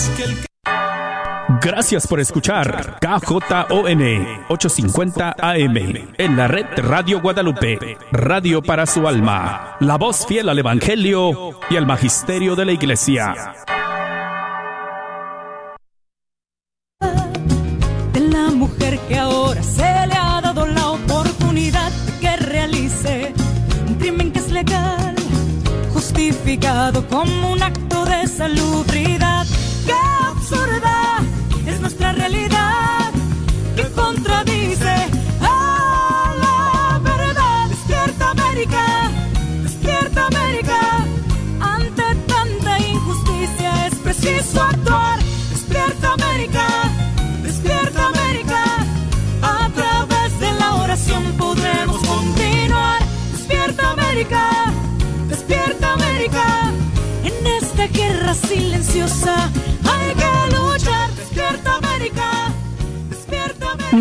más que el Gracias por escuchar KJON 850 AM en la red Radio Guadalupe, radio para su alma, la voz fiel al Evangelio y al Magisterio de la Iglesia. De la mujer que ahora se le ha dado la oportunidad de que realice un crimen que es legal, justificado como un acto de salubridad. Realidad que contradice a la verdad. Despierta América, despierta América. Ante tanta injusticia es preciso actuar. Despierta América, despierta América. A través de la oración podremos continuar. Despierta América, despierta América. En esta guerra silenciosa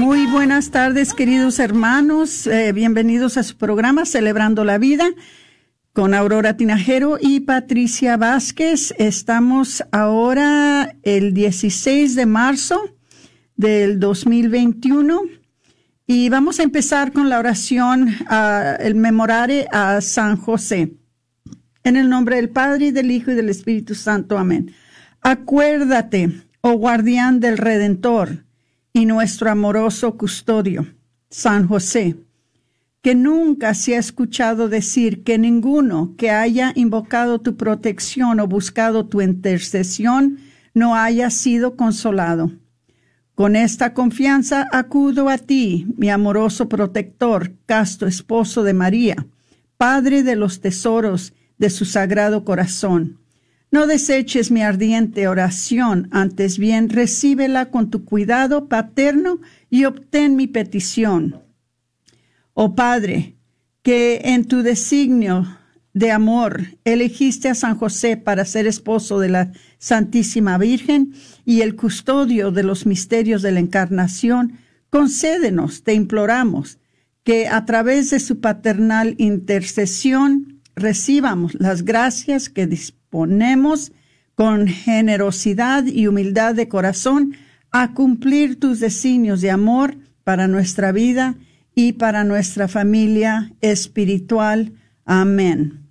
Muy buenas tardes, queridos hermanos. Eh, bienvenidos a su programa Celebrando la Vida con Aurora Tinajero y Patricia Vázquez. Estamos ahora el 16 de marzo del 2021 y vamos a empezar con la oración, el memorare a San José. En el nombre del Padre y del Hijo y del Espíritu Santo. Amén. Acuérdate, oh guardián del Redentor y nuestro amoroso custodio, San José, que nunca se ha escuchado decir que ninguno que haya invocado tu protección o buscado tu intercesión no haya sido consolado. Con esta confianza acudo a ti, mi amoroso protector, casto esposo de María, Padre de los tesoros de su sagrado corazón. No deseches mi ardiente oración, antes bien recíbela con tu cuidado paterno y obtén mi petición. Oh Padre, que en tu designio de amor elegiste a San José para ser esposo de la Santísima Virgen y el custodio de los misterios de la Encarnación, concédenos, te imploramos, que a través de su paternal intercesión recibamos las gracias que disponemos con generosidad y humildad de corazón a cumplir tus designios de amor para nuestra vida y para nuestra familia espiritual. Amén.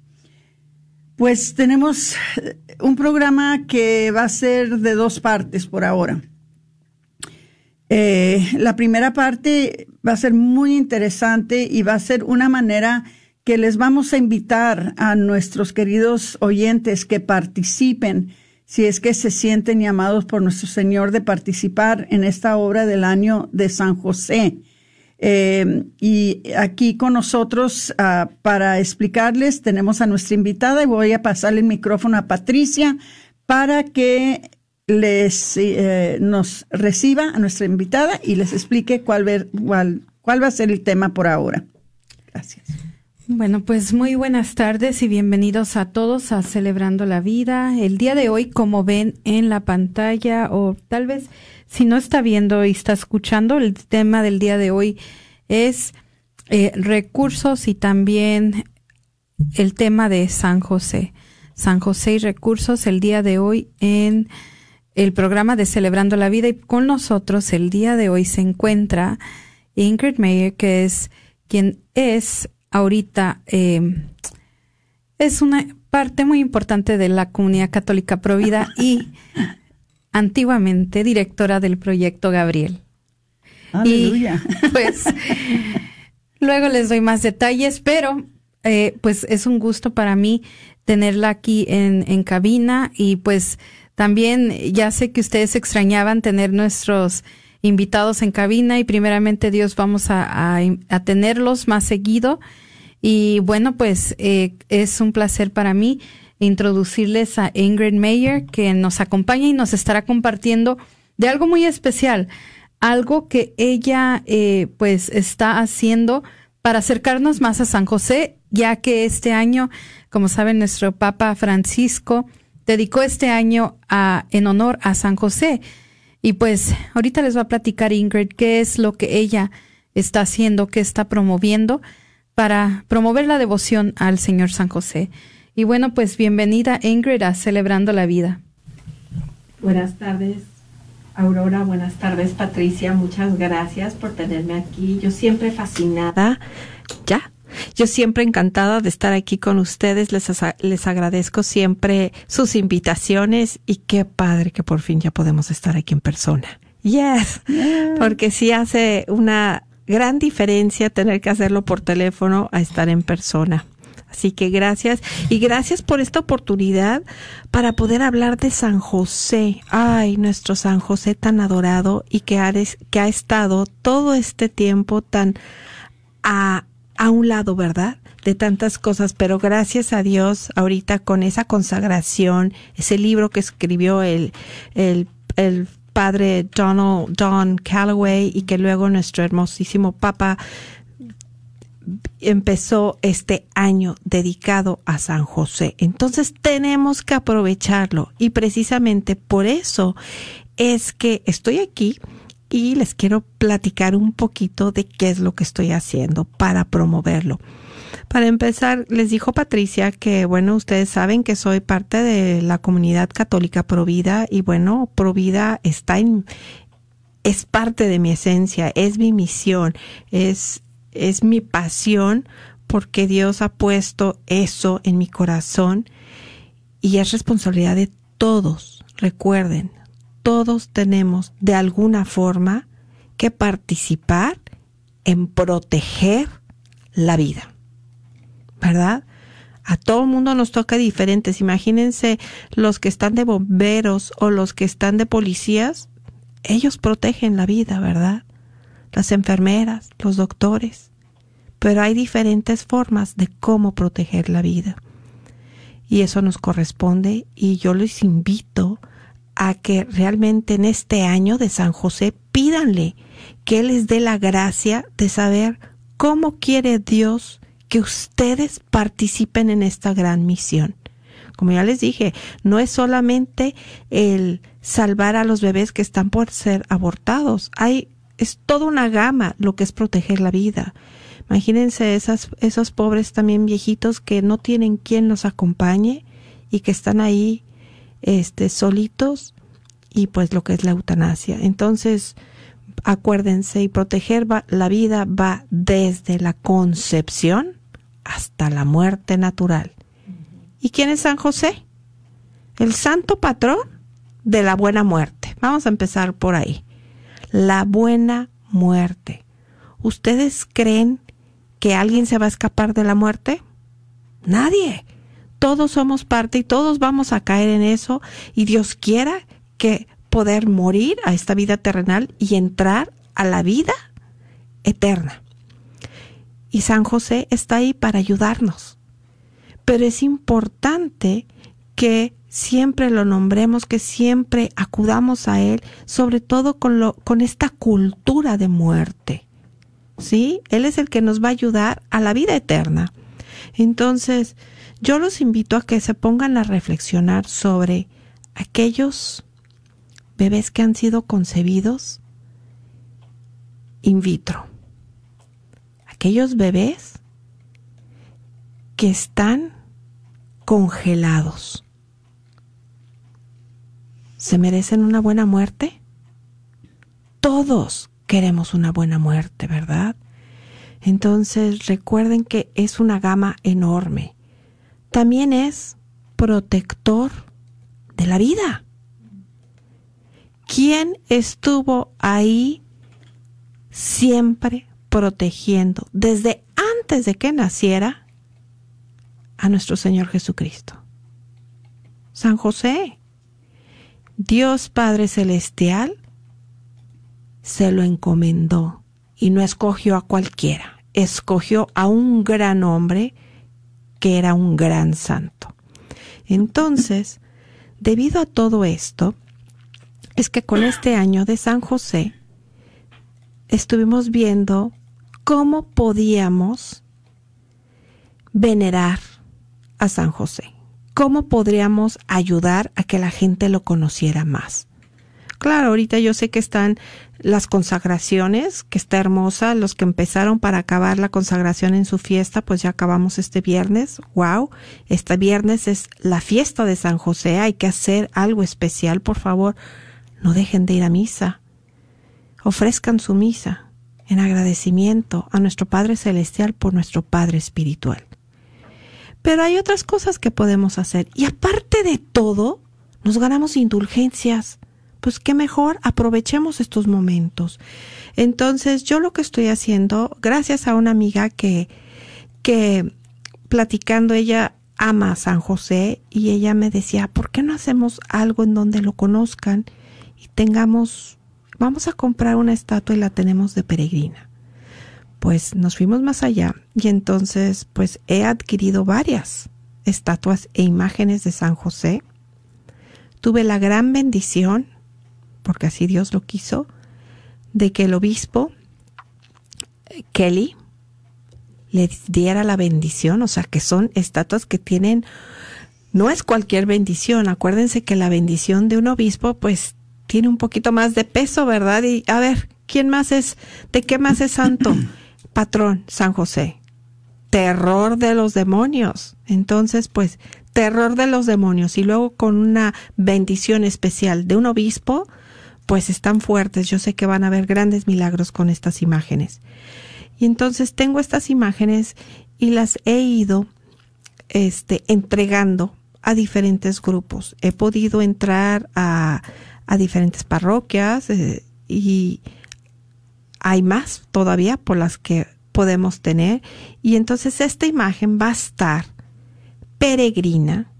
Pues tenemos un programa que va a ser de dos partes por ahora. Eh, la primera parte va a ser muy interesante y va a ser una manera que les vamos a invitar a nuestros queridos oyentes que participen, si es que se sienten llamados por nuestro Señor de participar en esta obra del año de San José. Eh, y aquí con nosotros uh, para explicarles tenemos a nuestra invitada y voy a pasarle el micrófono a Patricia para que les eh, nos reciba a nuestra invitada y les explique cuál, ver, cuál va a ser el tema por ahora. Gracias. Bueno, pues muy buenas tardes y bienvenidos a todos a Celebrando la Vida. El día de hoy, como ven en la pantalla, o tal vez si no está viendo y está escuchando, el tema del día de hoy es eh, recursos y también el tema de San José. San José y recursos el día de hoy en el programa de Celebrando la Vida y con nosotros el día de hoy se encuentra Ingrid Mayer, que es quien es ahorita eh, es una parte muy importante de la comunidad católica provida y antiguamente directora del proyecto Gabriel. Aleluya. Y pues luego les doy más detalles, pero eh, pues es un gusto para mí tenerla aquí en, en cabina y pues también ya sé que ustedes extrañaban tener nuestros invitados en cabina y primeramente Dios vamos a, a, tenerlos más seguido. Y bueno, pues eh, es un placer para mí introducirles a Ingrid Mayer, que nos acompaña y nos estará compartiendo de algo muy especial, algo que ella eh, pues está haciendo para acercarnos más a San José, ya que este año, como saben, nuestro Papa Francisco dedicó este año a, en honor a San José. Y pues ahorita les va a platicar Ingrid qué es lo que ella está haciendo, qué está promoviendo para promover la devoción al Señor San José. Y bueno, pues bienvenida Ingrid a Celebrando la Vida. Buenas tardes, Aurora. Buenas tardes, Patricia. Muchas gracias por tenerme aquí. Yo siempre fascinada. Ya. Yo siempre encantada de estar aquí con ustedes. Les, les agradezco siempre sus invitaciones y qué padre que por fin ya podemos estar aquí en persona. Yes. Porque sí hace una gran diferencia tener que hacerlo por teléfono a estar en persona. Así que gracias y gracias por esta oportunidad para poder hablar de San José. Ay, nuestro San José tan adorado y que ha, que ha estado todo este tiempo tan a, a un lado, ¿verdad? De tantas cosas, pero gracias a Dios ahorita con esa consagración, ese libro que escribió el, el, padre Donald Don Calloway y que luego nuestro hermosísimo Papa empezó este año dedicado a San José. Entonces tenemos que aprovecharlo y precisamente por eso es que estoy aquí y les quiero platicar un poquito de qué es lo que estoy haciendo para promoverlo. Para empezar, les dijo Patricia que, bueno, ustedes saben que soy parte de la comunidad católica Provida y, bueno, Provida está en, es parte de mi esencia, es mi misión, es, es mi pasión porque Dios ha puesto eso en mi corazón y es responsabilidad de todos. Recuerden, todos tenemos de alguna forma que participar en proteger la vida. ¿verdad? A todo el mundo nos toca diferentes. Imagínense los que están de bomberos o los que están de policías. Ellos protegen la vida, ¿verdad? Las enfermeras, los doctores. Pero hay diferentes formas de cómo proteger la vida. Y eso nos corresponde y yo les invito a que realmente en este año de San José pídanle que les dé la gracia de saber cómo quiere Dios que ustedes participen en esta gran misión. Como ya les dije, no es solamente el salvar a los bebés que están por ser abortados. Hay, es toda una gama lo que es proteger la vida. Imagínense esas, esos pobres también viejitos que no tienen quien los acompañe y que están ahí, este, solitos y pues lo que es la eutanasia. Entonces, acuérdense y proteger la vida va desde la concepción hasta la muerte natural. ¿Y quién es San José? El santo patrón de la buena muerte. Vamos a empezar por ahí. La buena muerte. ¿Ustedes creen que alguien se va a escapar de la muerte? Nadie. Todos somos parte y todos vamos a caer en eso y Dios quiera que poder morir a esta vida terrenal y entrar a la vida eterna y San José está ahí para ayudarnos. Pero es importante que siempre lo nombremos, que siempre acudamos a Él, sobre todo con, lo, con esta cultura de muerte. ¿Sí? Él es el que nos va a ayudar a la vida eterna. Entonces, yo los invito a que se pongan a reflexionar sobre aquellos bebés que han sido concebidos in vitro aquellos bebés que están congelados. ¿Se merecen una buena muerte? Todos queremos una buena muerte, ¿verdad? Entonces recuerden que es una gama enorme. También es protector de la vida. ¿Quién estuvo ahí siempre protegiendo desde antes de que naciera a nuestro Señor Jesucristo. San José, Dios Padre Celestial, se lo encomendó y no escogió a cualquiera, escogió a un gran hombre que era un gran santo. Entonces, debido a todo esto, es que con este año de San José estuvimos viendo cómo podíamos venerar a San José, cómo podríamos ayudar a que la gente lo conociera más, Claro, ahorita yo sé que están las consagraciones, que está hermosa, los que empezaron para acabar la consagración en su fiesta, pues ya acabamos este viernes. Wow, este viernes es la fiesta de San José, hay que hacer algo especial, por favor, no dejen de ir a misa. Ofrezcan su misa en agradecimiento a nuestro Padre Celestial por nuestro Padre Espiritual. Pero hay otras cosas que podemos hacer y aparte de todo, nos ganamos indulgencias pues qué mejor aprovechemos estos momentos. Entonces, yo lo que estoy haciendo, gracias a una amiga que, que platicando, ella ama a San José y ella me decía, ¿por qué no hacemos algo en donde lo conozcan y tengamos, vamos a comprar una estatua y la tenemos de peregrina? Pues nos fuimos más allá y entonces pues he adquirido varias estatuas e imágenes de San José. Tuve la gran bendición porque así Dios lo quiso, de que el obispo eh, Kelly le diera la bendición, o sea, que son estatuas que tienen, no es cualquier bendición, acuérdense que la bendición de un obispo pues tiene un poquito más de peso, ¿verdad? Y a ver, ¿quién más es, de qué más es santo? Patrón, San José. Terror de los demonios. Entonces, pues, terror de los demonios y luego con una bendición especial de un obispo, pues están fuertes. Yo sé que van a haber grandes milagros con estas imágenes. Y entonces tengo estas imágenes y las he ido este, entregando a diferentes grupos. He podido entrar a, diferentes parroquias eh, y hay más todavía por las que podemos tener. Y entonces esta imagen va a estar peregrina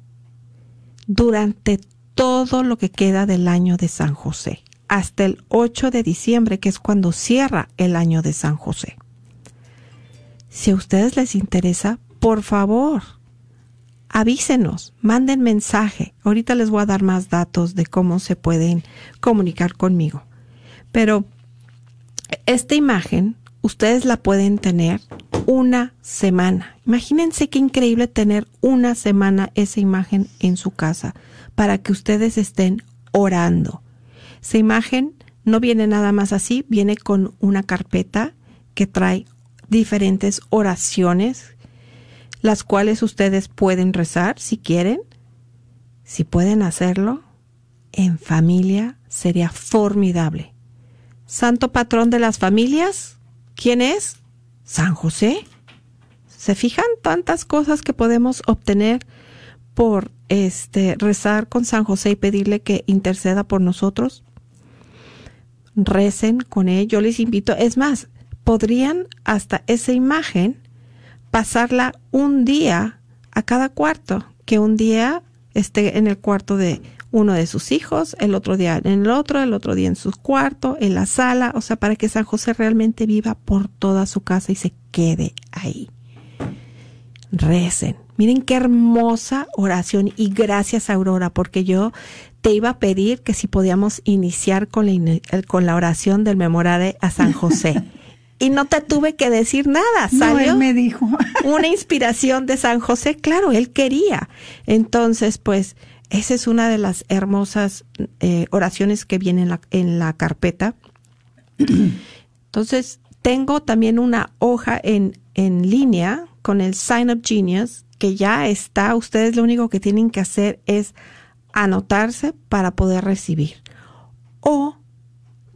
durante todo lo que queda del año de San José hasta el 8 de diciembre, que es cuando cierra el año de San José. Si a ustedes les interesa, por favor, avísenos, manden mensaje. Ahorita les voy a dar más datos de cómo se pueden comunicar conmigo. Pero esta imagen, ustedes la pueden tener una semana. Imagínense qué increíble tener una semana esa imagen en su casa para que ustedes estén orando esa imagen no viene nada más así, viene con una carpeta que trae diferentes oraciones, las cuales ustedes pueden rezar si quieren. Si pueden hacerlo en familia, sería formidable. Santo patrón de las familias, ¿quién es? San José. ¿Se fijan tantas cosas que podemos obtener por este rezar con San José y pedirle que interceda por nosotros? Recen con él. Yo les invito, es más, podrían hasta esa imagen pasarla un día a cada cuarto, que un día esté en el cuarto de uno de sus hijos, el otro día en el otro, el otro día en su cuarto, en la sala, o sea, para que San José realmente viva por toda su casa y se quede ahí. Recen. Miren qué hermosa oración y gracias Aurora, porque yo te iba a pedir que si podíamos iniciar con la, con la oración del memorade a San José. y no te tuve que decir nada, salió. me dijo. una inspiración de San José, claro, él quería. Entonces, pues, esa es una de las hermosas eh, oraciones que viene en la, en la carpeta. Entonces, tengo también una hoja en, en línea con el Sign Up Genius, que ya está. Ustedes lo único que tienen que hacer es anotarse para poder recibir. O,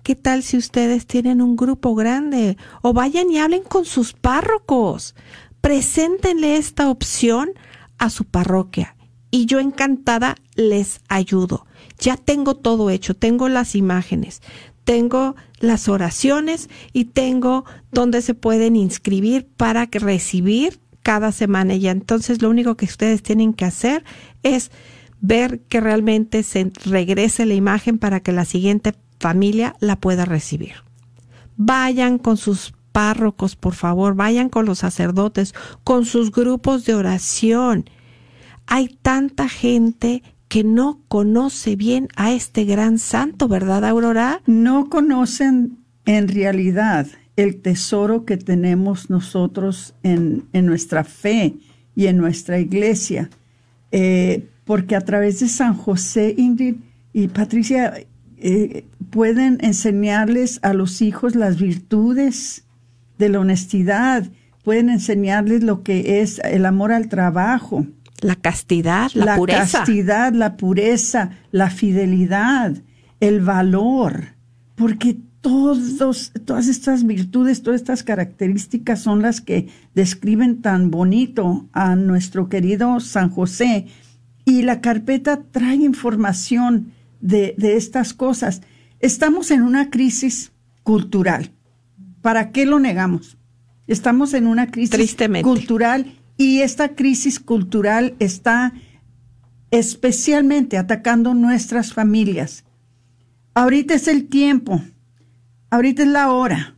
¿qué tal si ustedes tienen un grupo grande? O vayan y hablen con sus párrocos. Preséntenle esta opción a su parroquia y yo encantada les ayudo. Ya tengo todo hecho, tengo las imágenes, tengo las oraciones y tengo donde se pueden inscribir para recibir cada semana. Y entonces lo único que ustedes tienen que hacer es ver que realmente se regrese la imagen para que la siguiente familia la pueda recibir. Vayan con sus párrocos, por favor, vayan con los sacerdotes, con sus grupos de oración. Hay tanta gente que no conoce bien a este gran santo, ¿verdad, Aurora? No conocen en realidad el tesoro que tenemos nosotros en, nuestra fe y en nuestra iglesia. Eh, porque a través de San José, Ingrid y Patricia, eh, pueden enseñarles a los hijos las virtudes de la honestidad, pueden enseñarles lo que es el amor al trabajo. La castidad, la, la pureza. castidad, la pureza, la fidelidad, el valor, porque todos, todas estas virtudes, todas estas características son las que describen tan bonito a nuestro querido San José. Y la carpeta trae información de, de estas cosas. Estamos en una crisis cultural. ¿Para qué lo negamos? Estamos en una crisis Tristemente. cultural y esta crisis cultural está especialmente atacando nuestras familias. Ahorita es el tiempo, ahorita es la hora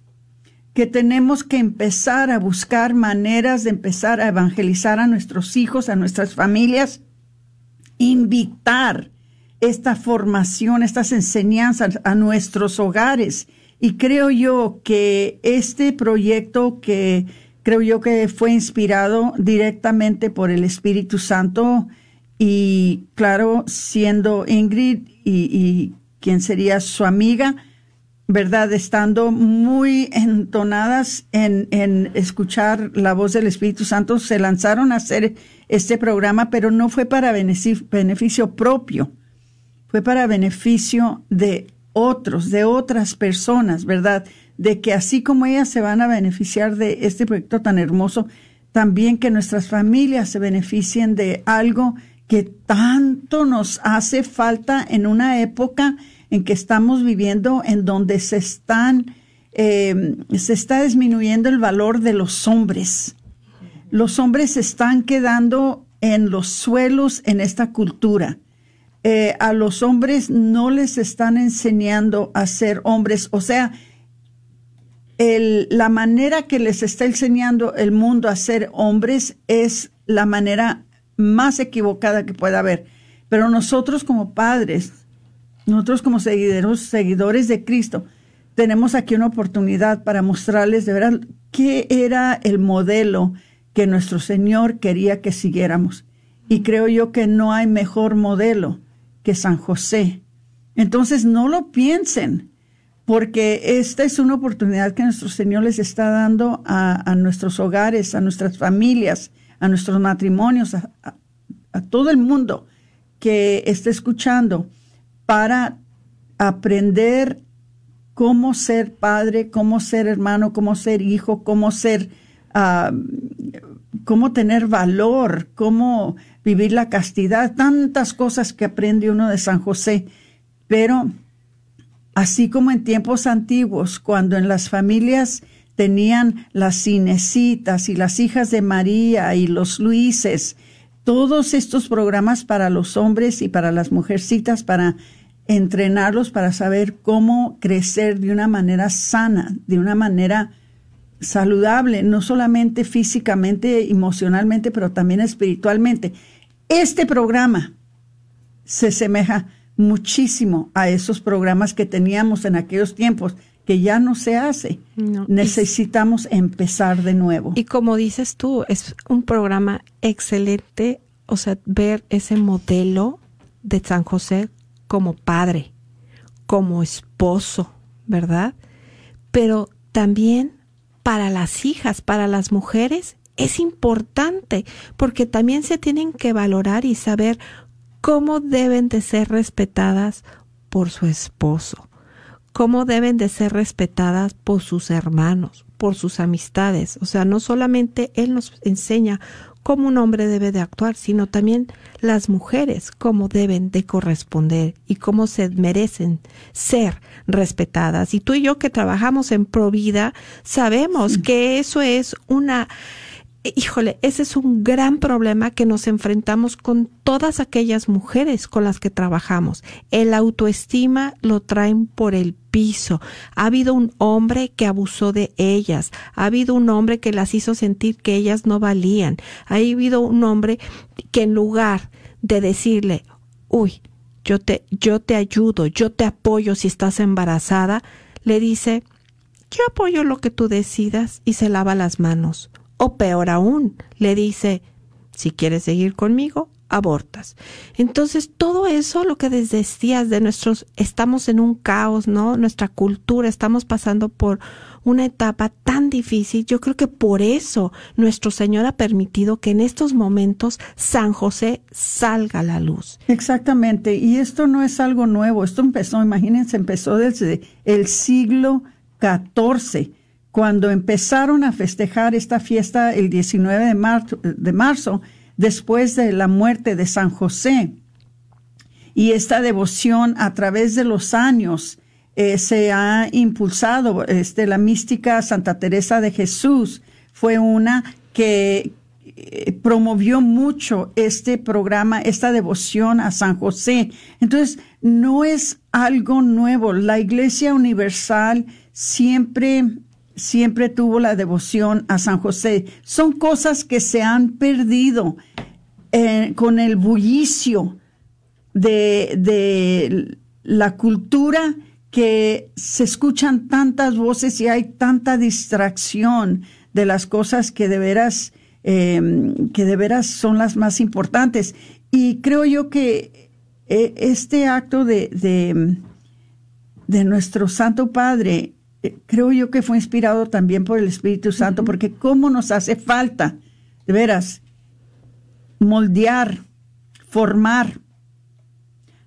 que tenemos que empezar a buscar maneras de empezar a evangelizar a nuestros hijos, a nuestras familias, invitar esta formación, estas enseñanzas a nuestros hogares. Y creo yo que este proyecto que creo yo que fue inspirado directamente por el Espíritu Santo y claro, siendo Ingrid y, y quien sería su amiga, ¿verdad? Estando muy entonadas en, en escuchar la voz del Espíritu Santo, se lanzaron a hacer este programa, pero no fue para beneficio, propio, fue para beneficio de otros, de otras personas, ¿verdad? De que así como ellas se van a beneficiar de este proyecto tan hermoso, también que nuestras familias se beneficien de algo que tanto nos hace falta en una época en que estamos viviendo, en donde se están, eh, se está disminuyendo el valor de los hombres. Los hombres se están quedando en los suelos en esta cultura. Eh, a los hombres no les están enseñando a ser hombres, o sea, la manera que les está enseñando el mundo a ser hombres es la manera más equivocada que pueda haber. Pero nosotros como padres, nosotros como seguidores, seguidores de Cristo, tenemos aquí una oportunidad para mostrarles de verdad qué era el modelo que nuestro Señor quería que siguiéramos. Y creo yo que no hay mejor modelo que San José. Entonces no lo piensen, porque esta es una oportunidad que nuestro Señor les está dando a, a nuestros hogares, a nuestras familias, a nuestros matrimonios, a, a, a todo el mundo que esté escuchando para aprender cómo ser padre, cómo ser hermano, cómo ser hijo, cómo ser, uh, cómo tener valor, cómo vivir la castidad, tantas cosas que aprende uno de San José. Pero así como en tiempos antiguos, cuando en las familias tenían las cinecitas y las hijas de María y los Luises, todos estos programas para los hombres y para las mujercitas, para entrenarlos para saber cómo crecer de una manera sana, de una manera saludable, no solamente físicamente, emocionalmente, pero también espiritualmente. Este programa se semeja muchísimo a esos programas que teníamos en aquellos tiempos, que ya no se hace. No. Necesitamos empezar de nuevo. Y como dices tú, es un programa excelente, o sea, ver ese modelo de San José como padre, como esposo, ¿verdad? Pero también para las hijas, para las mujeres, es importante porque también se tienen que valorar y saber cómo deben de ser respetadas por su esposo, cómo deben de ser respetadas por sus hermanos, por sus amistades. O sea, no solamente él nos enseña cómo un hombre debe de actuar, sino también las mujeres cómo deben de corresponder y cómo se merecen ser respetadas. Y tú y yo que trabajamos en Provida sabemos que eso es una híjole, ese es un gran problema que nos enfrentamos con todas aquellas mujeres con las que trabajamos. El autoestima lo traen por el piso. Ha habido un hombre que abusó de ellas. Ha habido un hombre que las hizo sentir que ellas no valían. Ha habido un hombre que en lugar de decirle, uy, yo te, yo te ayudo, yo te apoyo si estás embarazada, le dice, yo apoyo lo que tú decidas y se lava las manos. O peor aún, le dice, si quieres seguir conmigo, abortas. Entonces, todo eso, lo que decías de nuestros, estamos en un caos, ¿no? Nuestra cultura, estamos pasando por una etapa tan difícil. Yo creo que por eso nuestro Señor ha permitido que en estos momentos San José salga a la luz. Exactamente. Y esto no es algo nuevo. Esto empezó, imagínense, empezó desde el siglo XIV, cuando empezaron a festejar esta fiesta el 19 de marzo, de marzo después de la muerte de San José. Y esta devoción a través de los años eh, se ha impulsado. Este, la mística Santa Teresa de Jesús fue una que eh, promovió mucho este programa, esta devoción a San José. Entonces, no es algo nuevo. La Iglesia Universal siempre, siempre tuvo la devoción a San José. Son cosas que se han perdido eh, con el bullicio de, de la cultura que se escuchan tantas voces y hay tanta distracción de las cosas que de veras, em, que de veras son las más importantes. Y creo yo que eh, este acto de, de, de, nuestro Santo Padre, creo yo que fue inspirado también por el Espíritu Santo, porque cómo nos hace falta, de veras, moldear, formar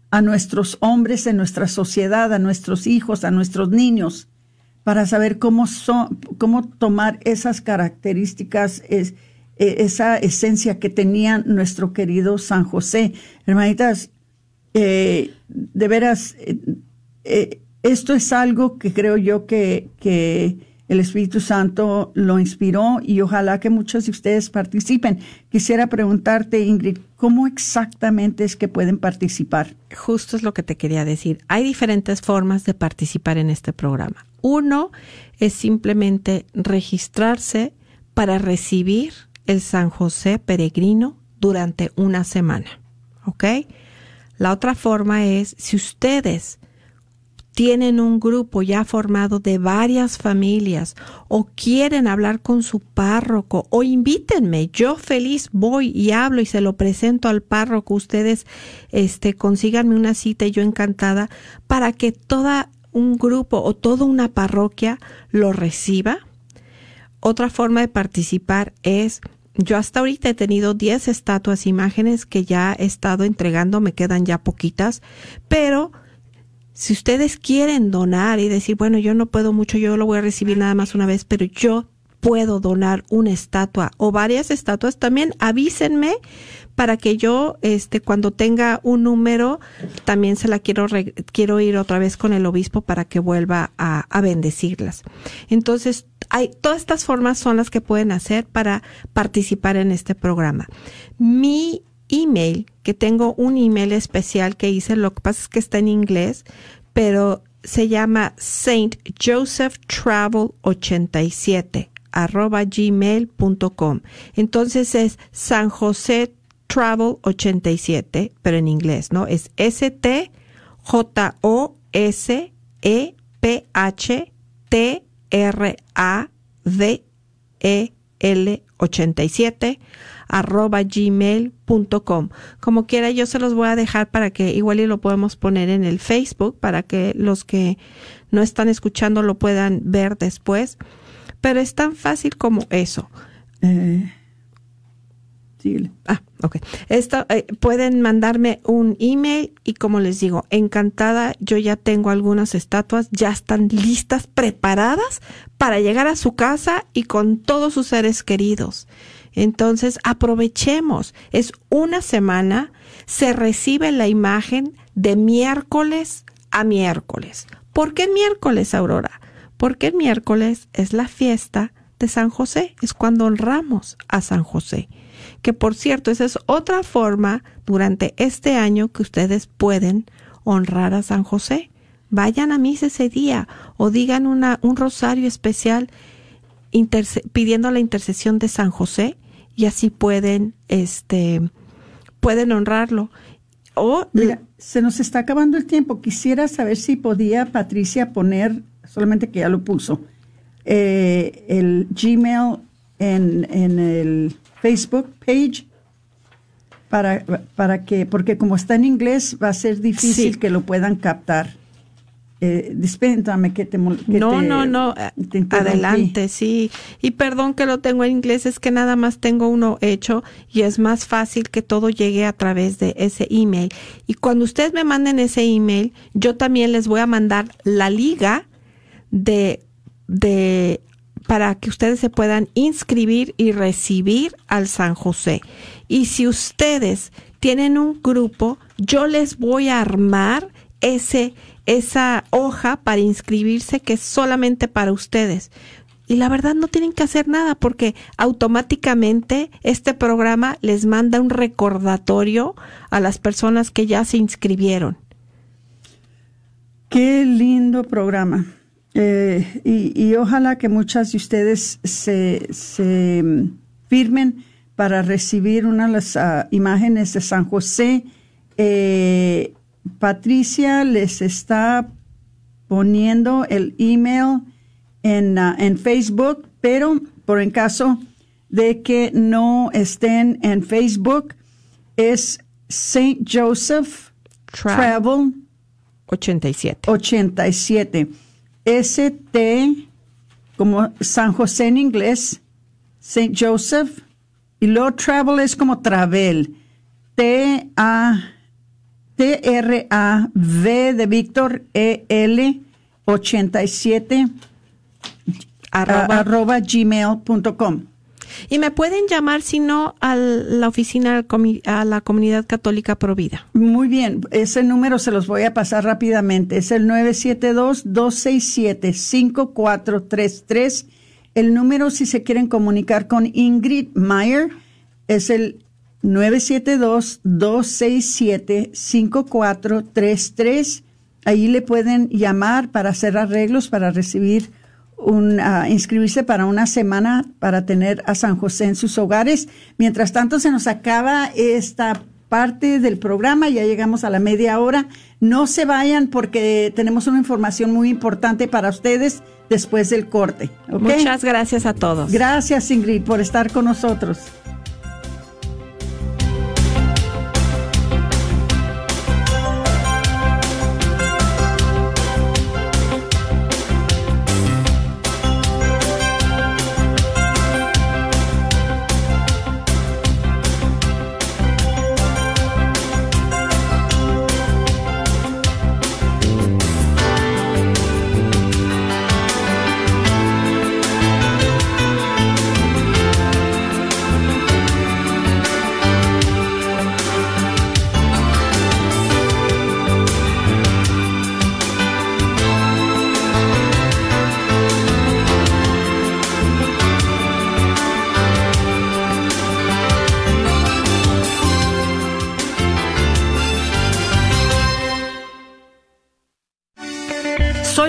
a nuestros hombres en nuestra sociedad, a nuestros hijos, a nuestros niños, para saber cómo, son, cómo tomar esas características, es, e, esa esencia que tenía nuestro querido San José. Hermanitas, eh, de veras, eh, eh, esto es algo que creo yo que, que el Espíritu Santo lo inspiró y ojalá que muchos de ustedes participen. Quisiera preguntarte, Ingrid, ¿cómo exactamente es que pueden participar? Justo es lo que te quería decir. Hay diferentes formas de participar en este programa. Uno es simplemente registrarse para recibir el San José peregrino durante una semana. ¿Ok? La otra forma es, si ustedes tienen un grupo ya formado de varias familias o quieren hablar con su párroco o invítenme, yo feliz voy y hablo y se lo presento al párroco, ustedes este consíganme una cita y yo encantada para que toda un grupo o toda una parroquia lo reciba. Otra forma de participar es yo hasta ahorita he tenido 10 estatuas, imágenes que ya he estado entregando, me quedan ya poquitas, pero si ustedes quieren donar y decir, bueno, yo no puedo mucho, yo lo voy a recibir nada más una vez, pero yo puedo donar una estatua o varias estatuas, también avísenme para que yo, este, cuando tenga un número, también se la quiero, quiero ir otra vez con el obispo para que vuelva a, a bendecirlas. Entonces, hay, todas estas formas son las que pueden hacer para participar en este programa. Mi email, que tengo un email especial que hice, lo que pasa es que está en inglés, pero se llama Saint Joseph Travel 87 arroba gmail.com. Entonces es San José Travel 87, pero en inglés, ¿no? Es S-T J O S E P H T R A D E L 87 arroba gmail.com. Como quiera, yo se los voy a dejar para que igual y lo podemos poner en el Facebook para que los que no están escuchando lo puedan ver después. Pero es tan fácil como eso. Eh, Ah, ok. Esto, eh, pueden mandarme un email y como les digo, encantada, yo ya tengo algunas estatuas, ya están listas, preparadas para llegar a su casa y con todos sus seres queridos. Entonces, aprovechemos. Es una semana, se recibe la imagen de miércoles a miércoles. ¿Por qué miércoles, Aurora? Porque el miércoles es la fiesta de San José, es cuando honramos a San José. Que por cierto, esa es otra forma durante este año que ustedes pueden honrar a San José. Vayan a misa ese día o digan un rosario especial pidiendo la intercesión de San José y así pueden, este, pueden honrarlo. O, Mira, se nos está acabando el tiempo. Quisiera saber si podía Patricia poner, solamente que ya lo puso, eh, el Gmail en, en el Facebook page. para, para que, porque como está en inglés, va a ser difícil Sí. que lo puedan captar. Eh, dispénsame que te que No, te- no, no, eh, te adelante, sí. Y perdón que lo tengo en inglés, es que nada más tengo uno hecho y es más fácil que todo llegue a través de ese email. Y cuando ustedes me manden ese email, yo también les voy a mandar la liga de, de, para que ustedes se puedan inscribir y recibir al San José. Y si ustedes tienen un grupo, yo les voy a armar ese, esa hoja para inscribirse que es solamente para ustedes. Y la verdad no tienen que hacer nada porque automáticamente este programa les manda un recordatorio a las personas que ya se inscribieron. Qué lindo programa. Eh, y, ojalá que muchas de ustedes se, se mm, firmen para recibir una de las ah, imágenes de San José. Eh, Patricia les está poniendo el email en, ah, en Facebook, pero por en caso de que no estén en Facebook, es Saint Joseph Tra- Travel 87. 87. ST, como San José en inglés, Saint Joseph, y luego travel es como travel. T A T R A V de Víctor E L 87 Arroba. arroba gmail.com. Y me pueden llamar, si no, a la oficina a la Comunidad Católica Provida. Muy bien, ese número se los voy a pasar rápidamente. Es el 972-267-5433. El número, si se quieren comunicar con Ingrid Meyer, es el 972-267-5433. Ahí le pueden llamar para hacer arreglos, para recibir un, ah, inscribirse para una semana para tener a San José en sus hogares. Mientras tanto, se nos acaba esta parte del programa, ya llegamos a la media hora. No se vayan porque tenemos una información muy importante para ustedes después del corte. Muchas gracias a todos. Gracias, Ingrid, por estar con nosotros.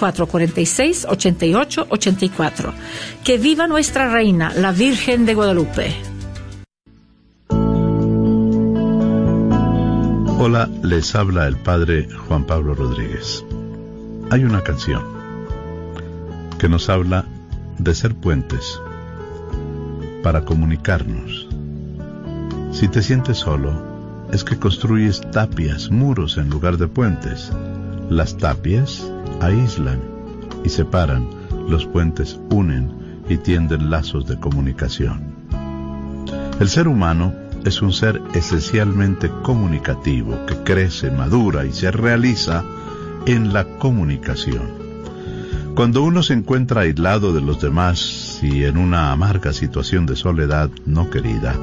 446-8884. Que viva nuestra reina, la Virgen de Guadalupe. Hola, les habla el padre Juan Pablo Rodríguez. Hay una canción que nos habla de ser puentes para comunicarnos. Si te sientes solo, es que construyes tapias, muros en lugar de puentes. Las tapias aíslan y separan, los puentes unen y tienden lazos de comunicación. El ser humano es un ser esencialmente comunicativo que crece, madura y se realiza en la comunicación. Cuando uno se encuentra aislado de los demás y en una amarga situación de soledad no querida,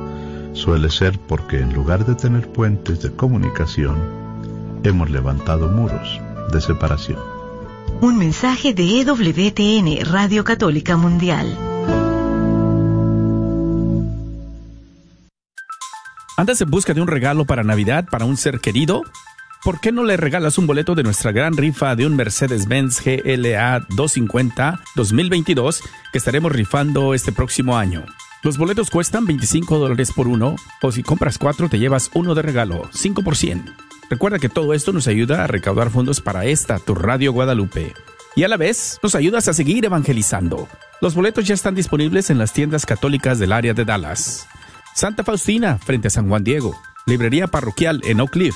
suele ser porque en lugar de tener puentes de comunicación, hemos levantado muros de separación. Un mensaje de EWTN, Radio Católica Mundial. ¿Andas en busca de un regalo para Navidad para un ser querido? ¿por qué no le regalas un boleto de nuestra gran rifa de un Mercedes-Benz GLA 250 2022 que estaremos rifando este próximo año? Los boletos cuestan 25 dólares por uno, o si compras cuatro te llevas uno de regalo, 5 por 100. Recuerda que todo esto nos ayuda a recaudar fondos para esta, tu Radio Guadalupe. Y a la vez, nos ayudas a seguir evangelizando. Los boletos ya están disponibles en las tiendas católicas del área de Dallas. Santa Faustina, frente a San Juan Diego. Librería parroquial en Oak Cliff.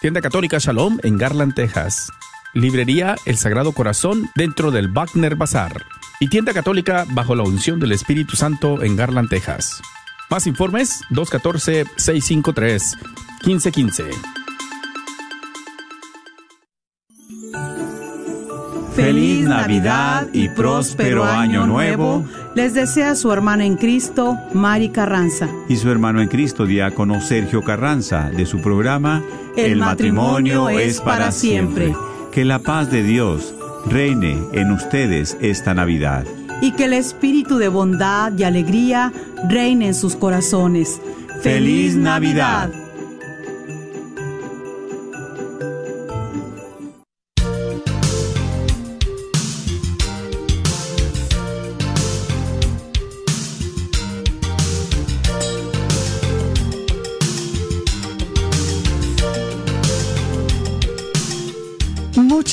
Tienda católica Shalom en Garland, Texas. Librería El Sagrado Corazón dentro del Wagner Bazar. Y tienda católica bajo la unción del Espíritu Santo en Garland, Texas. Más informes 214-653-1515. Feliz Navidad y próspero Año Nuevo. Les desea su hermana en Cristo, Mari Carranza. Y su hermano en Cristo, diácono Sergio Carranza, de su programa El, matrimonio, es para siempre. Que la paz de Dios reine en ustedes esta Navidad. Y que el espíritu de bondad y alegría reine en sus corazones. ¡Feliz Navidad!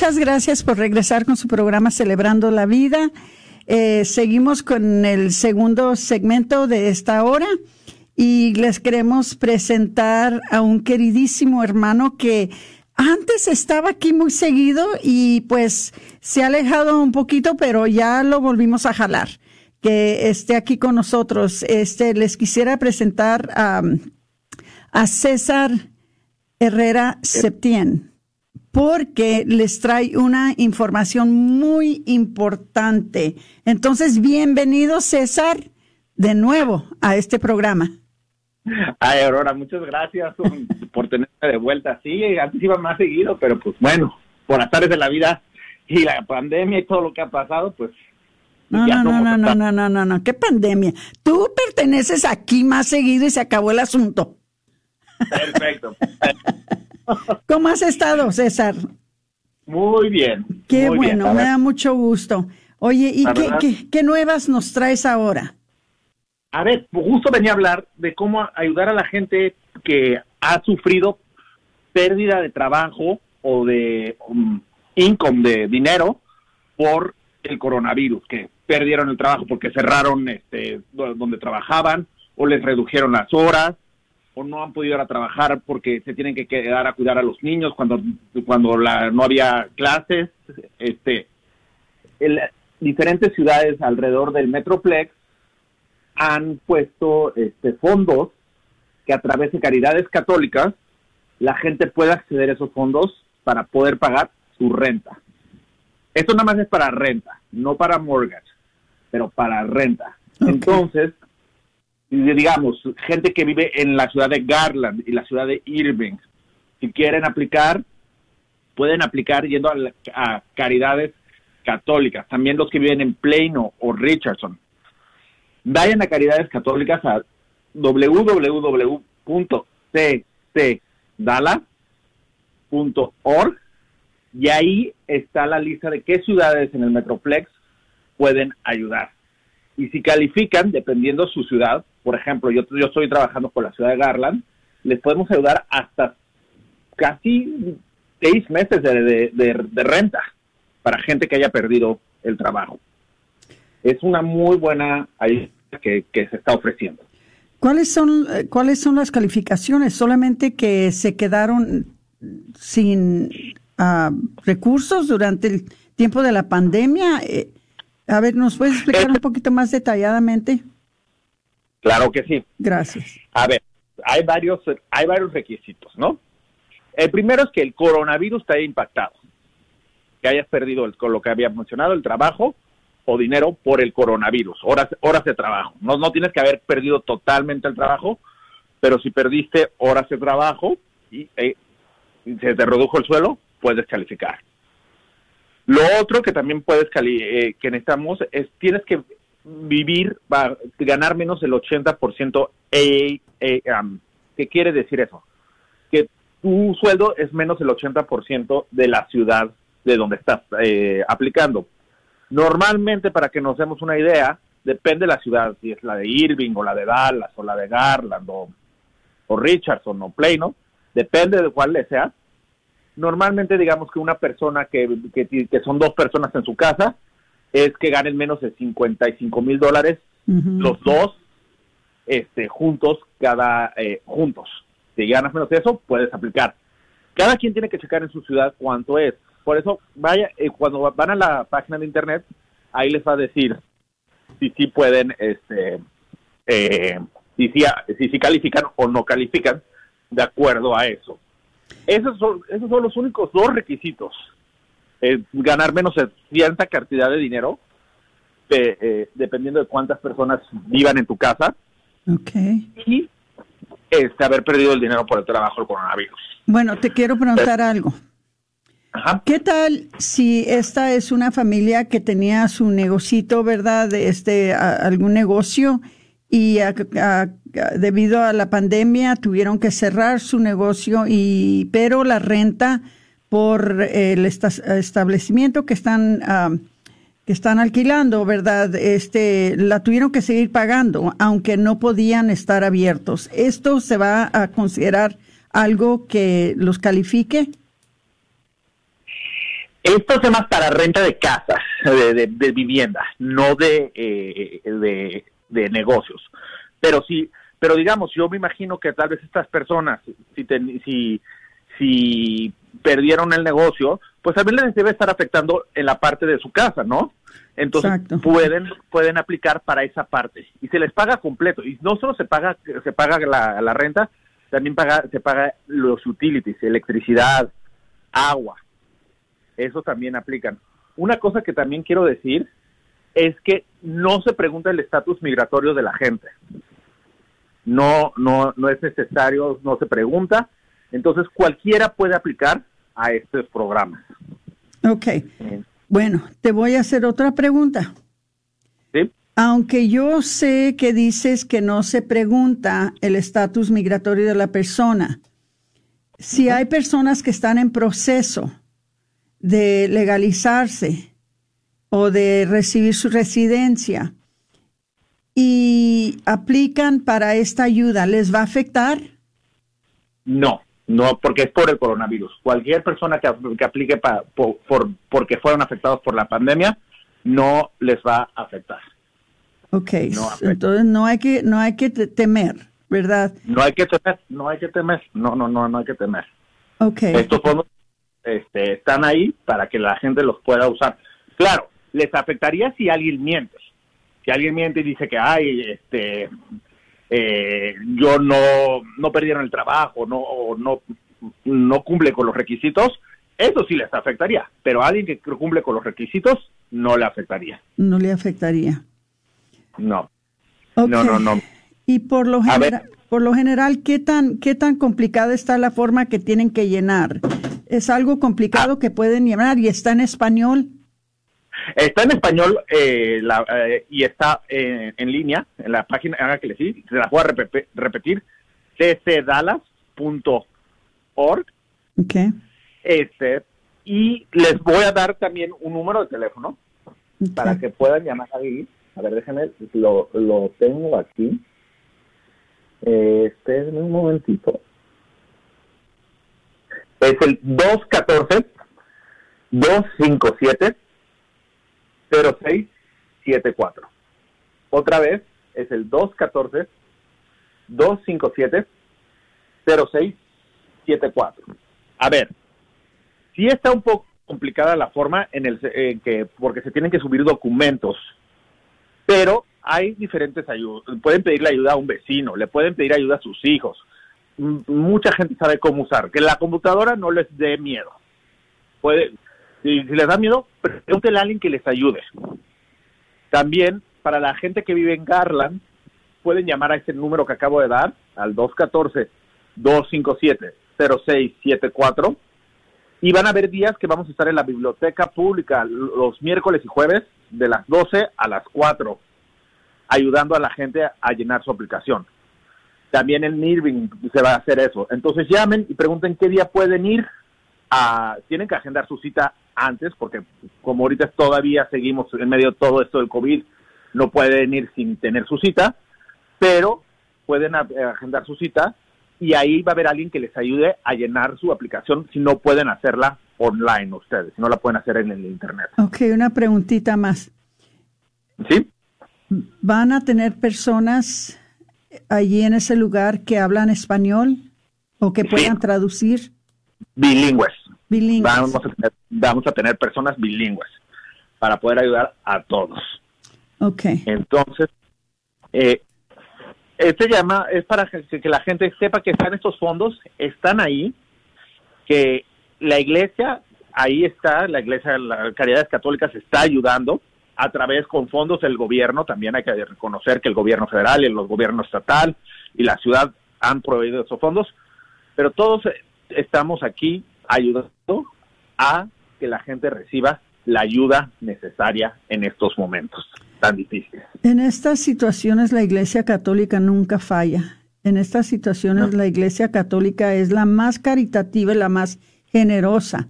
Muchas gracias por regresar con su programa Celebrando la Vida. Eh, seguimos con el segundo segmento de esta hora y les queremos presentar a un queridísimo hermano que antes estaba aquí muy seguido y pues se ha alejado un poquito, pero ya lo volvimos a jalar. Que esté aquí con nosotros. Este, les quisiera presentar a, a César Herrera Septien porque les trae una información muy importante. Entonces, bienvenido César de nuevo a este programa. Ay, Aurora, muchas gracias por tenerme de vuelta. Sí, antes iba más seguido, pero pues bueno, por azares de la vida y la pandemia y todo lo que ha pasado, pues no, no, no, no, no, no, no, no, no, qué pandemia. Tú perteneces aquí más seguido y se acabó el asunto. Perfecto. ¿Cómo has estado, César? Muy bien. Qué muy bueno, bien. me da mucho gusto. Oye, ¿y qué, verdad- qué, qué nuevas nos traes ahora? A ver, justo venía a hablar de cómo ayudar a la gente que ha sufrido pérdida de trabajo o de um, income, de dinero, por el coronavirus, que perdieron el trabajo porque cerraron este, do- donde trabajaban o les redujeron las horas o no han podido ir a trabajar porque se tienen que quedar a cuidar a los niños cuando cuando la, no había clases este el- diferentes ciudades alrededor del metroplex han puesto este, fondos que a través de caridades católicas la gente pueda acceder a esos fondos para poder pagar su renta. Esto nada más es para renta, no para mortgage, pero para renta. Entonces, y digamos, gente que vive en la ciudad de Garland y la ciudad de Irving, si quieren aplicar, pueden aplicar yendo a, caridades católicas. También los que viven en Plano o Richardson. Vayan a caridades católicas a www.ccdallas.org y ahí está la lista de qué ciudades en el Metroplex pueden ayudar. Y si califican, dependiendo su ciudad, por ejemplo, yo, yo estoy trabajando con la ciudad de Garland, les podemos ayudar hasta casi seis meses de, de- de- de renta para gente que haya perdido el trabajo. Es una muy buena ayuda que, que se está ofreciendo. ¿Cuáles son, eh, ¿Cuáles son las calificaciones? ¿Solamente que se quedaron sin ah, recursos durante el tiempo de la pandemia? Eh, a ver, ¿nos puedes explicar un poquito más detalladamente? Claro que sí. Gracias. A ver, hay varios, hay varios requisitos, ¿no? El primero es que el coronavirus te haya impactado, que hayas perdido el, con lo que había mencionado, el trabajo o dinero por el coronavirus, horas, horas de trabajo. No, no tienes que haber perdido totalmente el trabajo, pero si perdiste horas de trabajo y, eh, y se te redujo el suelo, puedes calificar. Lo otro que también puedes cali eh, que necesitamos es tienes que vivir, va, ganar menos del 80% AA, um, ¿Qué quiere decir eso? Que tu sueldo es menos el 80% de la ciudad de donde estás eh, aplicando. Normalmente, para que nos demos una idea, depende de la ciudad, si es la de Irving o la de Dallas o la de Garland o, o Richardson o Plano, depende de cuál le sea. Normalmente, digamos que una persona que, que, que son dos personas en su casa es que ganen menos de 55 mil dólares los dos este, juntos, cada eh, juntos. Si ganas menos de eso, puedes aplicar. Cada quien tiene que checar en su ciudad cuánto es. Por eso, vaya, eh, cuando van a la página de internet, ahí les va a decir si sí pueden, este, eh, si, si, si califican o no califican de acuerdo a eso. Esos son, esos son los únicos dos requisitos. Ganar menos de cierta cantidad de dinero eh, dependiendo de cuántas personas vivan en tu casa. Okay. Y este, haber perdido el dinero por el trabajo del coronavirus. Bueno, te quiero preguntar algo. ¿Qué tal si esta es una familia que tenía su negocito, verdad, este algún negocio y debido a la pandemia tuvieron que cerrar su negocio y pero la renta por el establecimiento que están que están alquilando, ¿verdad? Este, la tuvieron que seguir pagando, aunque no podían estar abiertos. ¿Esto se va a considerar algo que los califique? Esto es más para renta de casas, de, vivienda, no de, eh, de, de, negocios. Pero sí, pero digamos, yo me imagino que tal vez estas personas, si, si, si perdieron el negocio, pues también les debe estar afectando en la parte de su casa, ¿no? Entonces pueden pueden aplicar para esa parte y se les paga completo y no solo se paga se paga la, la renta, también paga se paga los utilities, electricidad, agua. Eso también aplican. Una cosa que también quiero decir es que no se pregunta el estatus migratorio de la gente. No no no es necesario, no se pregunta. Entonces cualquiera puede aplicar a estos programas. Ok. Bueno, te voy a hacer otra pregunta. Sí. Aunque yo sé que dices que no se pregunta el estatus migratorio de la persona, si hay personas que están en proceso de legalizarse o de recibir su residencia y aplican para esta ayuda, ¿les va a afectar? No, no, porque es por el coronavirus. Cualquier persona que, aplique por, porque fueron afectados por la pandemia, no les va a afectar. Ok, entonces no hay que no hay que temer, ¿verdad? No hay que temer, no hay que temer, no, no, no, no hay que temer. Ok. Estos fondos este, están ahí para que la gente los pueda usar. Claro, les afectaría si alguien miente. Si alguien miente y dice que, hay este, eh, yo no, no perdieron el trabajo, no, no, no cumple con los requisitos, eso sí les afectaría, pero a alguien que cumple con los requisitos no le afectaría. No le afectaría. No. No, no, no. Y por lo general, por lo general, ¿qué tan qué tan complicada está la forma que tienen que llenar? ¿Es algo complicado que pueden llenar y está en español? Está en español eh, eh, y está eh, en línea en la página, haga que le sí, se la voy a repetir, ccdallas.org. Okay. Este, y les voy a dar también un número de teléfono para que puedan llamar ahí. A ver, déjenme, lo, lo tengo aquí. Este, un momentito. Es el 214 257 0674. Otra vez es el 214-257-0674. A ver, si está un poco complicada la forma en el que, porque se tienen que subir documentos, pero hay diferentes ayudas. Pueden pedirle ayuda a un vecino, le pueden pedir ayuda a sus hijos. mucha gente sabe cómo usar. Que la computadora no les dé miedo. Puede, si, les da miedo, pregúntenle a alguien que les ayude. También, para la gente que vive en Garland, pueden llamar a ese número que acabo de dar, al 214-257-0674, y van a haber días que vamos a estar en la biblioteca pública los miércoles y jueves de las 12 a las 4, ayudando a la gente a llenar su aplicación. También en Irving se va a hacer eso. Entonces llamen y pregunten qué día pueden ir. A, tienen que agendar su cita antes, porque como ahorita todavía seguimos en medio de todo esto del COVID, no pueden ir sin tener su cita, pero pueden a- agendar su cita y ahí va a haber alguien que les ayude a llenar su aplicación si no pueden hacerla online ustedes, si no la pueden hacer en el internet. Ok, una preguntita más. ¿Sí? ¿Van a tener personas allí en ese lugar que hablan español o que puedan traducir Bilingües. bilingües? Vamos a, tener, vamos a tener personas bilingües para poder ayudar a todos. Ok. Entonces, eh, este llama es para que, que la gente sepa que están estos fondos, están ahí, que la iglesia, ahí está, la iglesia, la Caridades Católicas está ayudando a través con fondos del gobierno, también hay que reconocer que el gobierno federal y el gobierno estatal y la ciudad han proveído esos fondos, pero todos estamos aquí ayudando a que la gente reciba la ayuda necesaria en estos momentos tan difíciles. En estas situaciones la Iglesia Católica nunca falla. En estas situaciones la Iglesia Católica es la más caritativa y la más generosa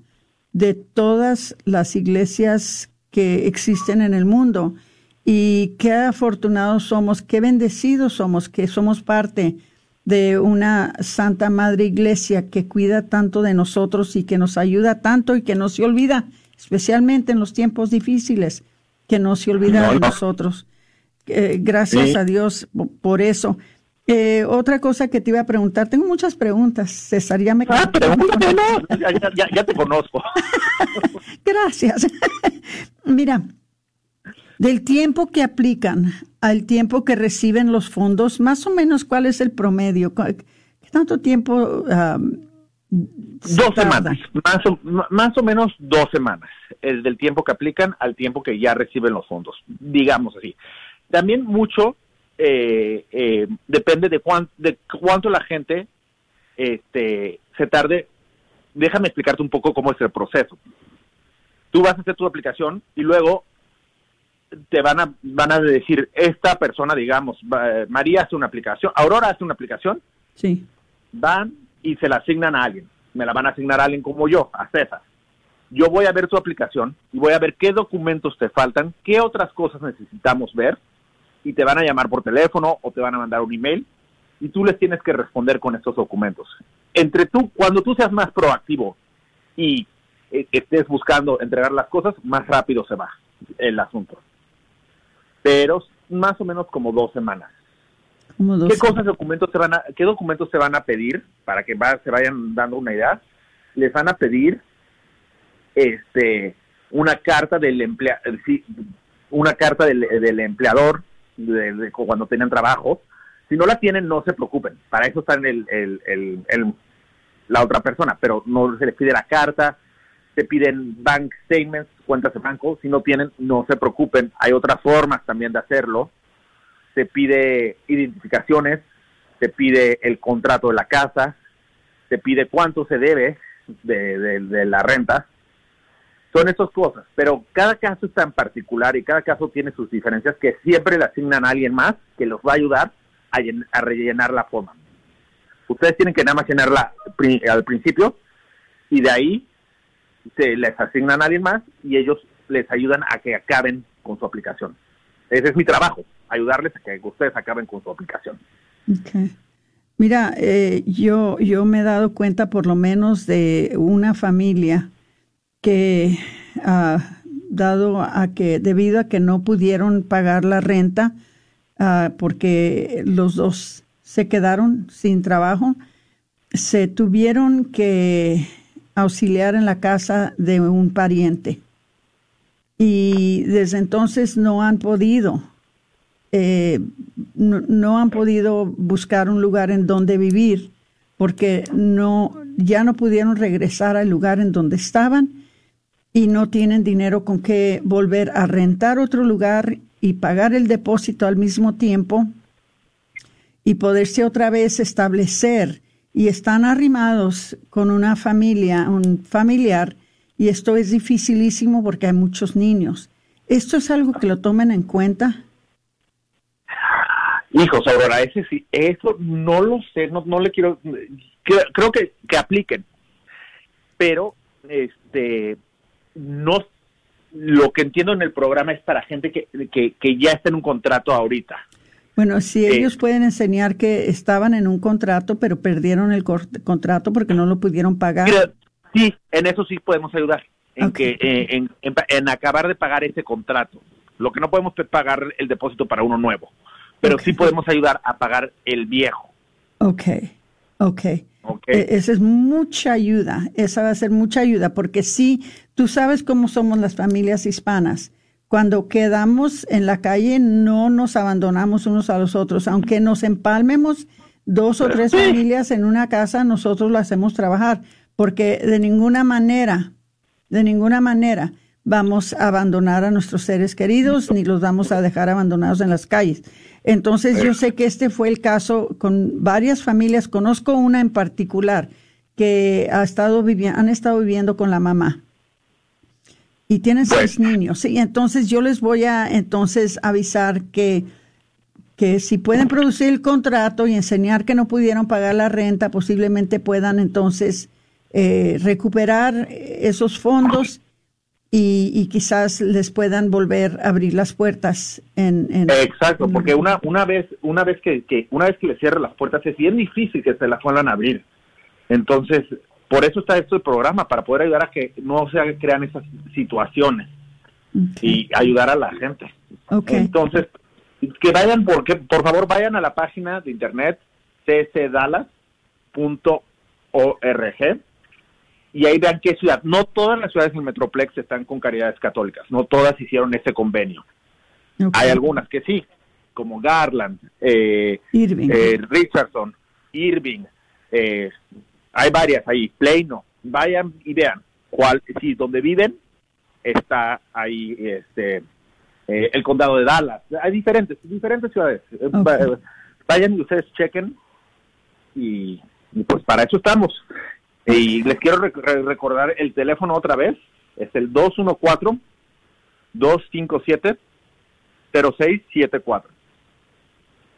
de todas las iglesias que existen en el mundo. Y qué afortunados somos, qué bendecidos somos que somos parte de una Santa Madre Iglesia que cuida tanto de nosotros y que nos ayuda tanto y que no se olvida, especialmente en los tiempos difíciles, que no se olvida No, de no. nosotros. Eh, gracias Sí. a Dios po- por eso. Eh, otra cosa que te iba a preguntar, tengo muchas preguntas, César, ya me Ah, ya- ya te conozco. Gracias. Mira, del tiempo que aplican al tiempo que reciben los fondos, más o menos, ¿cuál es el promedio? ¿Cu- ¿Qué tanto tiempo? um, Dos semanas, más o, más o menos dos semanas, el del tiempo que aplican al tiempo que ya reciben los fondos, digamos así. También mucho eh, eh, depende de, cuán- de cuánto la gente este, se tarde. Déjame explicarte un poco cómo es el proceso. Tú vas a hacer tu aplicación y luego te van a, van a decir, esta persona, digamos, María hace una aplicación, Aurora hace una aplicación, Sí. van y se la asignan a alguien. Me la van a asignar a alguien como yo, a César. Yo voy a ver tu aplicación y voy a ver qué documentos te faltan, qué otras cosas necesitamos ver y te van a llamar por teléfono o te van a mandar un email y tú les tienes que responder con estos documentos. Entre tú, cuando tú seas más proactivo y eh, estés buscando entregar las cosas, más rápido se va el asunto. Pero más o menos como dos semanas. Como dos ¿Qué cosas documentos te van a, qué documentos te van a pedir para que va- se vayan dando una idea? Les van a pedir este una carta del emplea, eh, una carta del, del empleador de, de cuando tienen trabajo. Si no la tienen, no se preocupen. Para eso está en el, el- el- el- la otra persona, pero no se les pide la carta, se piden bank statements, cuentas de banco. Si no tienen, no se preocupen. Hay otras formas también de hacerlo se pide identificaciones, se pide el contrato de la casa, se pide cuánto se debe de, de- de la renta. Son esas cosas, pero cada caso es tan particular y cada caso tiene sus diferencias que siempre le asignan a alguien más que los va a ayudar a, a rellenar la forma. Ustedes tienen que nada más llenarla al principio y de ahí se les asignan a alguien más y ellos les ayudan a que acaben con su aplicación. Ese es mi trabajo, ayudarles a que ustedes acaben con su aplicación. Mira, eh, yo, yo me he dado cuenta por lo menos de una familia que, ah, dado a que, debido a que no pudieron pagar la renta, ah, porque los dos se quedaron sin trabajo, se tuvieron que auxiliar en la casa de un pariente. Y desde entonces no han podido eh, no, no han podido buscar un lugar en donde vivir porque no ya no pudieron regresar al lugar en donde estaban y no tienen dinero con que volver a rentar otro lugar y pagar el depósito al mismo tiempo y poderse otra vez establecer y están arrimados con una familia, un familiar y esto es dificilísimo porque hay muchos niños. ¿Esto es algo que lo tomen en cuenta? Hijos, Aurora, ese sí, eso no lo sé, no, no le quiero, creo, que, que apliquen, pero este no lo que entiendo en el programa es para gente que, que, que ya está en un contrato ahorita. Bueno, si Eh. ellos pueden enseñar que estaban en un contrato, pero perdieron el contrato porque no lo pudieron pagar. Sí, en eso sí podemos ayudar, en que eh, en, en, en acabar de pagar ese contrato. Lo que no podemos es pagar el depósito para uno nuevo, pero sí podemos ayudar a pagar el viejo. Ok, ok. ¿ok? E- Esa es mucha ayuda, esa va a ser mucha ayuda, porque sí, tú sabes cómo somos las familias hispanas. Cuando quedamos en la calle no nos abandonamos unos a los otros, aunque nos empalmemos dos o tres familias en una casa, nosotros lo hacemos trabajar, porque de ninguna manera, de ninguna manera vamos a abandonar a nuestros seres queridos ni los vamos a dejar abandonados en las calles. Entonces yo sé que este fue el caso con varias familias, conozco una en particular que ha estado vivi- han estado viviendo con la mamá y tienen seis niños. Sí, entonces yo les voy a entonces avisar que que si pueden producir el contrato y enseñar que no pudieron pagar la renta, posiblemente puedan entonces eh, recuperar esos fondos y, y quizás les puedan volver a abrir las puertas en, en- Exacto, porque una una vez una vez que, que una vez que le cierran las puertas es bien difícil que se las vuelvan a abrir. Entonces, por eso está esto el programa para poder ayudar a que no se crean esas situaciones y ayudar a la gente. Entonces, que vayan porque por favor vayan a la página de internet csdallas.org y ahí vean qué ciudad. No todas las ciudades del Metroplex están con caridades católicas, no todas hicieron ese convenio. Hay algunas que sí, como Garland, eh, Irving. eh, Richardson, Irving, eh, hay varias ahí, Plano. Vayan y vean cuál, si donde viven está ahí este eh, el condado de Dallas. Hay diferentes, diferentes ciudades. Eh, va- Vayan y ustedes chequen y, y pues para eso estamos. Y les quiero rec- re- recordar el teléfono otra vez, es el 214 257 0674.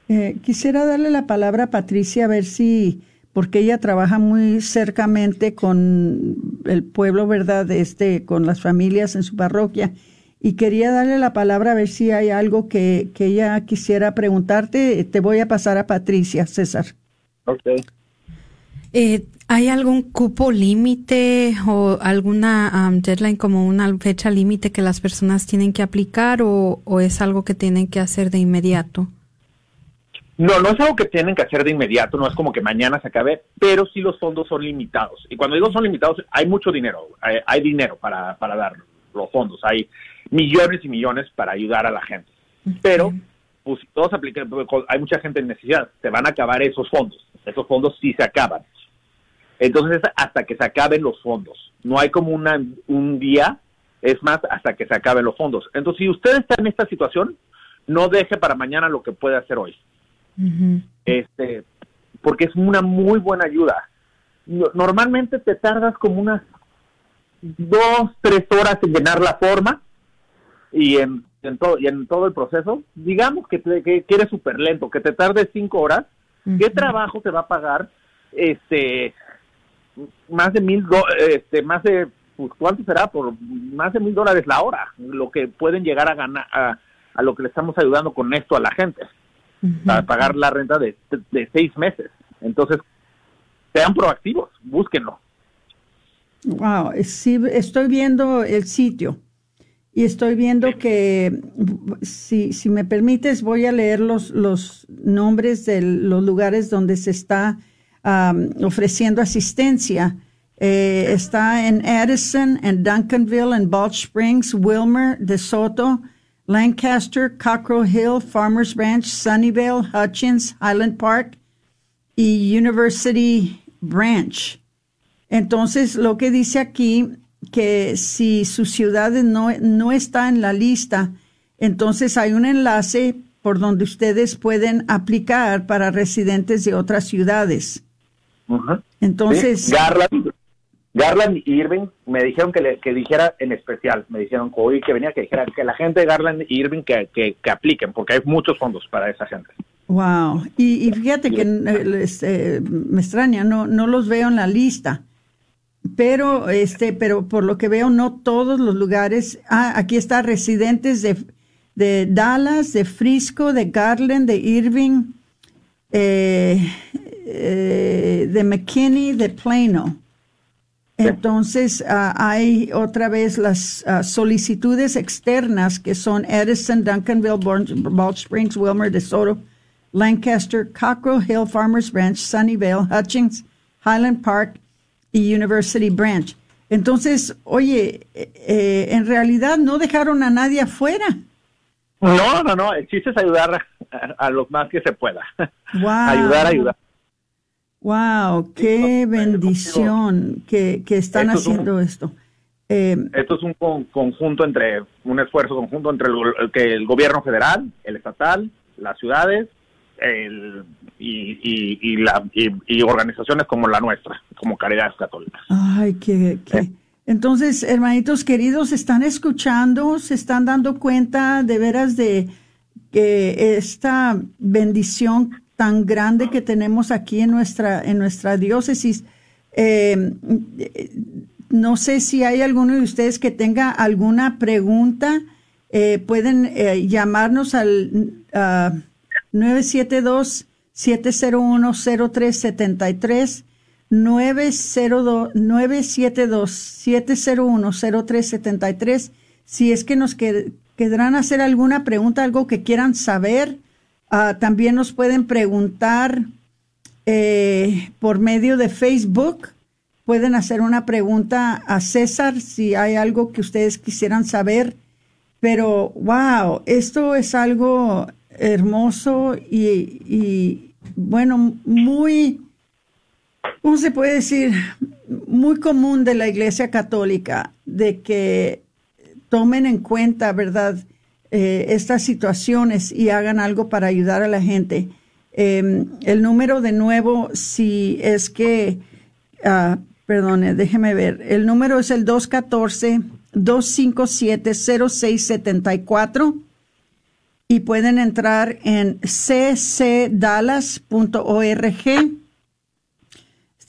Eh, quisiera darle la palabra a Patricia a ver si, porque ella trabaja muy cercamente con el pueblo, ¿verdad? Este, con las familias en su parroquia. Y quería darle la palabra a ver si hay algo que, que ella quisiera preguntarte. Te voy a pasar a Patricia, César. Okay. Eh, ¿Hay algún cupo límite o alguna um, deadline como una fecha límite que las personas tienen que aplicar o, o es algo que tienen que hacer de inmediato? No, no es algo que tienen que hacer de inmediato, no es como que mañana se acabe, pero sí los fondos son limitados. Y cuando digo son limitados, hay mucho dinero, hay, hay dinero para, para dar los fondos, hay millones y millones para ayudar a la gente. Pero, pues si todos aplican, hay mucha gente en necesidad, se van a acabar esos fondos, esos fondos sí se acaban. Entonces, es hasta que se acaben los fondos, no hay como una, un día, es más, hasta que se acaben los fondos. Entonces, si usted está en esta situación, no deje para mañana lo que puede hacer hoy este porque es una muy buena ayuda. No- Normalmente te tardas como unas dos, tres horas en llenar la forma y en, en todo y en todo el proceso. Digamos que, te, que, que eres súper lento, que te tardes cinco horas. ¿Qué trabajo te va a pagar? Este más de mil, do- este más de pues, ¿cuánto será? Por más de mil dólares la hora, lo que pueden llegar a ganar a, a lo que le estamos ayudando con esto a la gente para pagar la renta de, de seis meses. Entonces, sean proactivos, búsquenlo. Wow, sí, estoy viendo el sitio y estoy viendo que, si, si me permites, voy a leer los, los nombres de los lugares donde se está ofreciendo asistencia. Eh, está en Addison, en Duncanville, en Balch Springs, Wilmer, DeSoto, Lancaster, Cockrell Hill, Farmers Branch, Sunnyvale, Hutchins, Highland Park y University Branch. Entonces, lo que dice aquí, que si su ciudad no, no está en la lista, entonces hay un enlace por donde ustedes pueden aplicar para residentes de otras ciudades. Entonces, Sí, Garland, Garland y Irving me dijeron que, le, que dijera en especial, me dijeron que hoy que venía que dijera que la gente de Garland y Irving que, que, que apliquen, porque hay muchos fondos para esa gente. Wow. Y, y fíjate que eh, este, me extraña, no, no los veo en la lista. Pero, este, pero por lo que veo, no todos los lugares. Ah, aquí está residentes de, de Dallas, de Frisco, de Garland, de Irving, eh, eh, de McKinney, de Plano. Entonces, ah, hay otra vez las ah, solicitudes externas que son Edison, Duncanville, Bald Springs, Wilmer, DeSoto, Lancaster, Cockrell Hill, Farmers Branch, Sunnyvale, Hutchings, Highland Park y University Branch. Entonces, oye, eh, en realidad no dejaron a nadie afuera. No, no, no. El chiste es ayudar a, los más que se pueda. ayudar, ayudar. Wow, qué bendición que, que están haciendo esto. Eh, esto es un conjunto entre, un esfuerzo conjunto entre el, que el gobierno federal, el estatal, las ciudades el, y, y, la, y, organizaciones como la nuestra, como Caridades Católicas. Ay, qué, qué. Entonces, hermanitos queridos, están escuchando, se están dando cuenta de veras de que esta bendición tan grande que tenemos aquí en nuestra, en nuestra diócesis. Eh, no sé si hay alguno de ustedes que tenga alguna pregunta. Eh, pueden eh, llamarnos al 972-701-0373. 972-701-0373. Si es que nos quedarán hacer alguna pregunta, algo que quieran saber, ah, también nos pueden preguntar eh, por medio de Facebook. Pueden hacer una pregunta a César si hay algo que ustedes quisieran saber. Pero, wow, esto es algo hermoso y, y bueno, muy ¿cómo se puede decir? Muy común de la Iglesia Católica, de que tomen en cuenta, ¿verdad?, eh, estas situaciones y hagan algo para ayudar a la gente. Em, el número de nuevo, si es que, uh, perdone, déjeme ver, el número es el 214-257-0674 y pueden entrar en ccdallas.org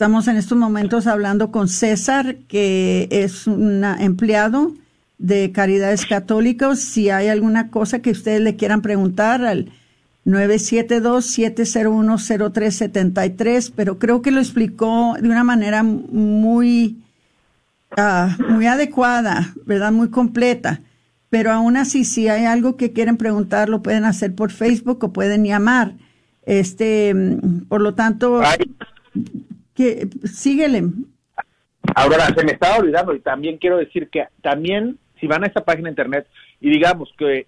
Estamos en estos momentos hablando con César, que es un empleado de Caridades Católicos. Si hay alguna cosa que ustedes le quieran preguntar al 972-701-0373, pero creo que lo explicó de una manera muy, ah, muy adecuada, ¿verdad? Muy completa. Pero aún así, si hay algo que quieren preguntar, lo pueden hacer por Facebook o pueden llamar. Este, por lo tanto, que síguele. Ahora, se me estaba olvidando y también quiero decir que también si van a esta página de internet y digamos que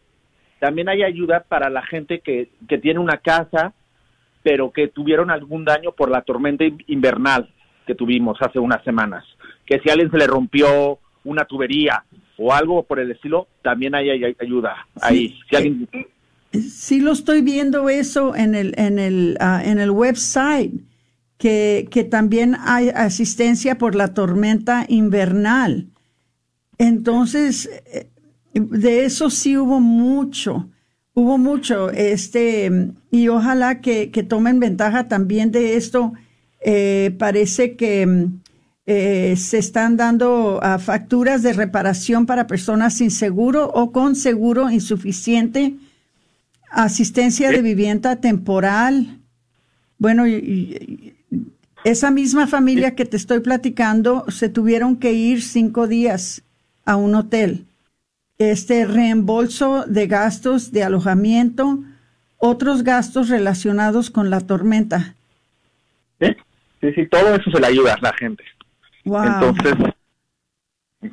también hay ayuda para la gente que, que tiene una casa pero que tuvieron algún daño por la tormenta invernal que tuvimos hace unas semanas. Que si a alguien se le rompió una tubería o algo por el estilo, también hay, ayuda ahí. Si alguien... sí lo estoy viendo eso en el, en el, ah, en el website que, también hay asistencia por la tormenta invernal. Entonces, eh, de eso sí hubo mucho, hubo mucho, este, y ojalá que, tomen ventaja también de esto. Eh, parece que eh, se están dando ah, facturas de reparación para personas sin seguro o con seguro insuficiente, asistencia de vivienda temporal. Bueno, y, esa misma familia que te estoy platicando se tuvieron que ir cinco días a un hotel. Este reembolso de gastos de alojamiento, otros gastos relacionados con la tormenta. Sí, sí, sí todo eso se le ayuda a la gente. Wow. Entonces,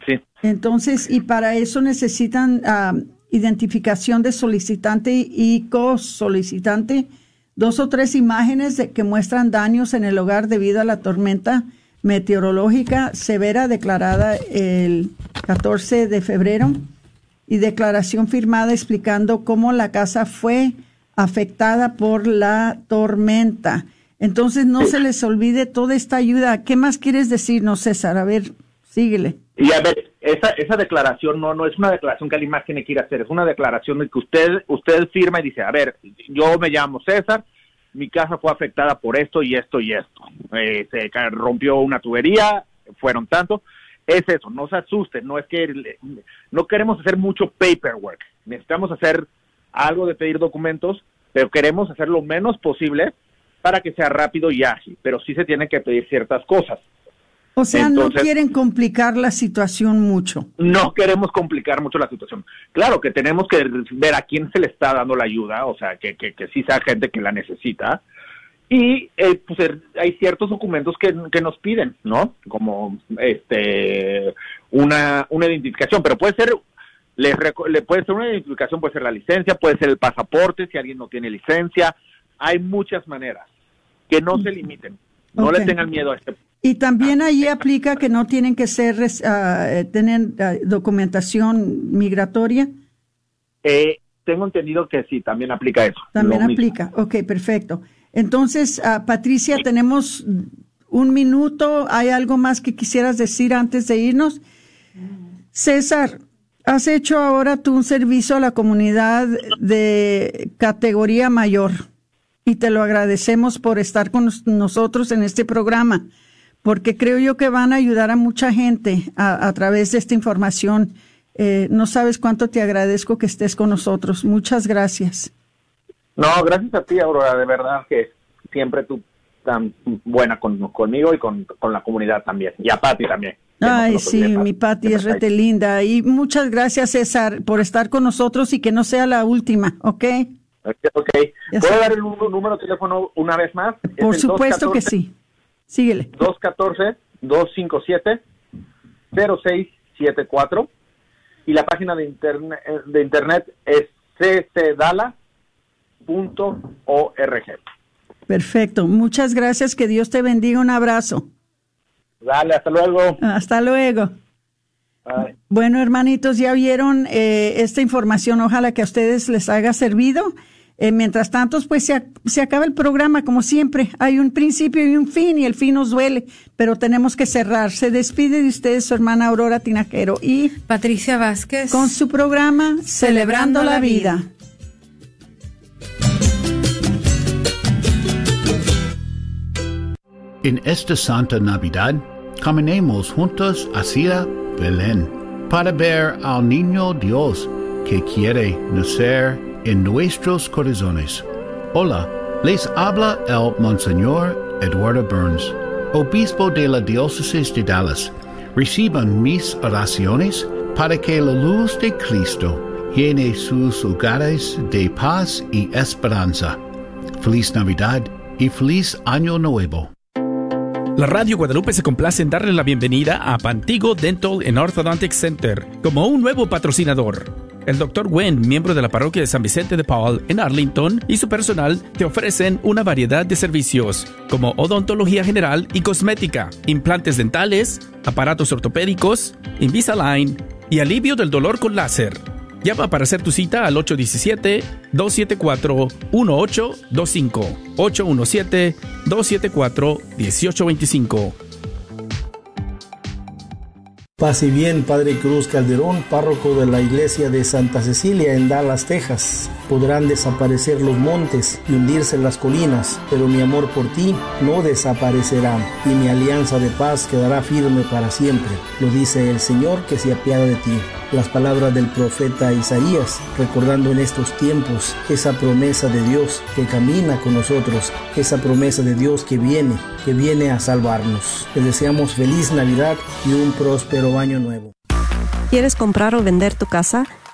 sí. Entonces, y para eso necesitan ah, identificación de solicitante y co-solicitante dos o tres imágenes de, que muestran daños en el hogar debido a la tormenta meteorológica severa declarada el 14 de febrero y declaración firmada explicando cómo la casa fue afectada por la tormenta. Entonces no se les olvide toda esta ayuda. ¿Qué más quieres decirnos, César? A ver, síguele. Y a ver, esa, esa declaración no, no es una declaración que alguien más tiene que ir a hacer, es una declaración de que usted, usted firma y dice, a ver, yo me llamo César, mi casa fue afectada por esto y esto y esto. Eh, se rompió una tubería, fueron tanto. Es eso, no se asusten, no es que no queremos hacer mucho paperwork. Necesitamos hacer algo de pedir documentos, pero queremos hacer lo menos posible para que sea rápido y ágil, pero sí se tienen que pedir ciertas cosas. O sea, no quieren complicar la situación mucho. no queremos complicar mucho la situación. Claro que tenemos que ver a quién se le está dando la ayuda, o sea, que, que, que sí sea gente que la necesita. Y eh, pues er- hay ciertos documentos que, que nos piden, ¿no? Como este una, una identificación, pero puede ser les le puede ser una identificación, puede ser la licencia, puede ser el pasaporte si alguien no tiene licencia. Hay muchas maneras que no se limiten. No Ok. le tengan miedo a este Y también ahí aplica que no tienen que ser, ah, eh, tener ah, documentación migratoria. Eh, tengo entendido que sí, también aplica eso. También Lo mismo. aplica. Ok, perfecto. Entonces, ah, Patricia, tenemos un minuto. ¿Hay algo más que quisieras decir antes de irnos? César, has hecho ahora tú un servicio a la comunidad de categoría mayor y te lo agradecemos por estar con nos- nosotros en este programa, porque creo yo que van a ayudar a mucha gente a, a través de esta información. Eh, no sabes cuánto te agradezco que estés con nosotros. Muchas gracias. No, gracias a ti, Aurora, de verdad que siempre tú tan buena con, conmigo y con, con la comunidad también. Y a Pati también. Ay, sí, mi Pati es rete linda. Y muchas gracias, César, por estar con nosotros y que no sea la última, ¿ok? Ok, ok. Ya ¿Puedo dar el número de teléfono una vez más? Por supuesto que sí. Síguele. 214-257-0674 y la página de internet, de internet es ccdala.org. Perfecto. Muchas gracias. Que Dios te bendiga. Un abrazo. Dale, hasta luego. Hasta luego. Bye. Bueno, hermanitos, ya vieron eh, esta información. Ojalá que a ustedes les haya servido. Eh, mientras tanto, pues se, se acaba el programa, como siempre. Hay un principio y un fin, y el fin nos duele, pero tenemos que cerrar. Se despide de ustedes su hermana Aurora Tinajero y Patricia Vázquez. con su programa Celebrando la Vida. En esta Santa Navidad, caminemos juntos hacia Belén para ver al niño Dios que quiere nacer en nuestros corazones. Hola, les habla el Monseñor Eduardo Burns, obispo de la diócesis de Dallas. Reciban mis oraciones para que la luz de Cristo llene sus hogares de paz y esperanza. Feliz Navidad y feliz Año Nuevo. La Radio Guadalupe se complace en darle la bienvenida a Pantigo Dental and Orthodontic Center como un nuevo patrocinador. El Dr. Wen, miembro de la parroquia de San Vicente de Paul en Arlington, y su personal te ofrecen una variedad de servicios como odontología general y cosmética, implantes dentales, aparatos ortopédicos, Invisalign y alivio del dolor con láser. Llama para hacer tu cita al 817-274-1825. 817-274-1825. Paz y bien, Padre Cruz Calderón, párroco de la iglesia de Santa Cecilia en Dallas, Texas. Podrán desaparecer los montes y hundirse las colinas, pero mi amor por ti no desaparecerá y mi alianza de paz quedará firme para siempre. Lo dice el Señor que se apiada de ti. Las palabras del profeta Isaías, recordando en estos tiempos esa promesa de Dios que camina con nosotros, esa promesa de Dios que viene, que viene a salvarnos. Les deseamos feliz Navidad y un próspero año nuevo. ¿Quieres comprar o vender tu casa?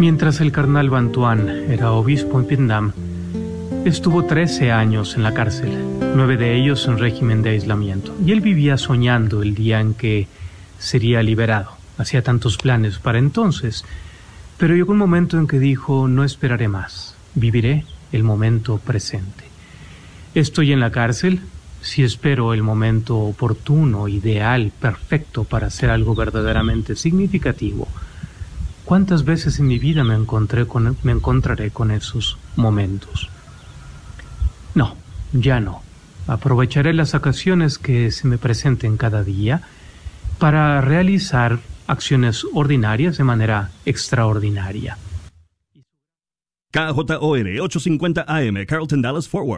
Mientras el carnal Bantuán era obispo en Vietnam, estuvo 13 años en la cárcel, nueve de ellos en régimen de aislamiento, y él vivía soñando el día en que sería liberado. hacía tantos planes para entonces, pero llegó un momento en que dijo, no esperaré más, viviré el momento presente. Estoy en la cárcel, si espero el momento oportuno, ideal, perfecto para hacer algo verdaderamente significativo, ¿cuántas veces en mi vida me, encontré con, me encontraré con esos momentos? No, ya no. Aprovecharé las ocasiones que se me presenten cada día para realizar acciones ordinarias de manera extraordinaria. KJOR 850 AM, Carlton Dallas Forward.